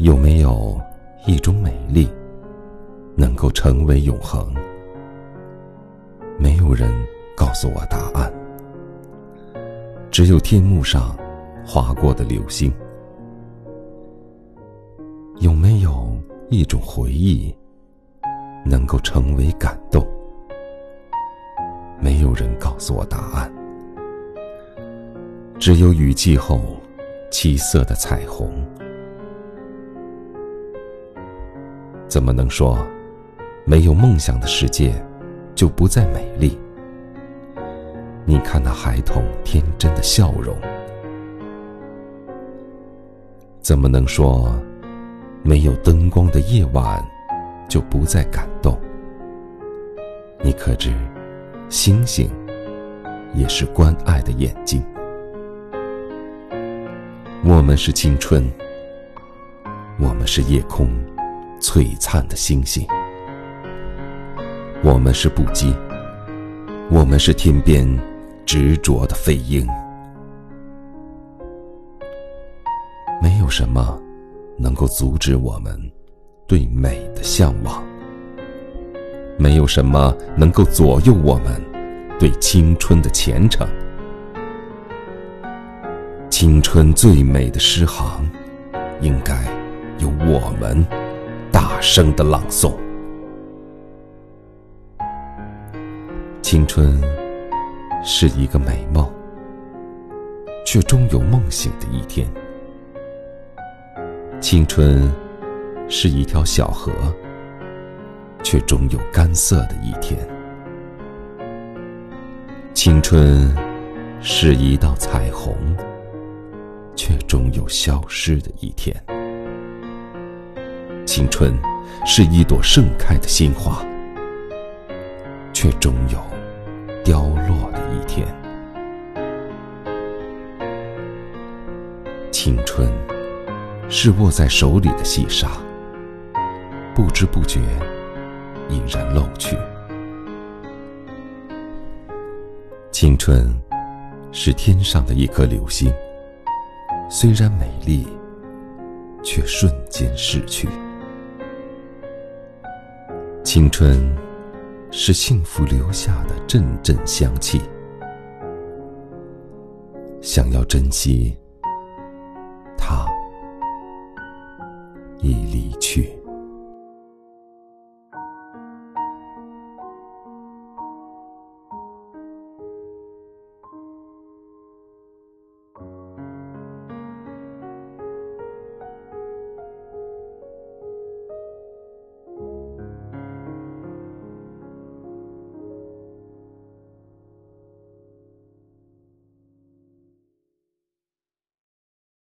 有没有一种美丽，能够成为永恒？没有人告诉我答案，只有天幕上划过的流星。有没有一种回忆，能够成为感动？没有人告诉我答案，只有雨季后七色的彩虹。怎么能说，没有梦想的世界就不再美丽？你看那孩童天真的笑容。怎么能说，没有灯光的夜晚就不再感动？你可知，星星也是关爱的眼睛。我们是青春，我们是夜空。璀璨的星星，我们是不羁，我们是天边执着的飞鹰。没有什么能够阻止我们对美的向往，没有什么能够左右我们对青春的虔诚。青春最美的诗行，应该由我们。大声的朗诵。青春是一个美梦，却终有梦醒的一天。青春是一条小河，却终有干涩的一天。青春是一道彩虹，却终有消失的一天。青春是一朵盛开的鲜花，却终有凋落的一天。青春是握在手里的细沙，不知不觉已然漏去。青春是天上的一颗流星，虽然美丽，却瞬间逝去。青春，是幸福留下的阵阵香气。想要珍惜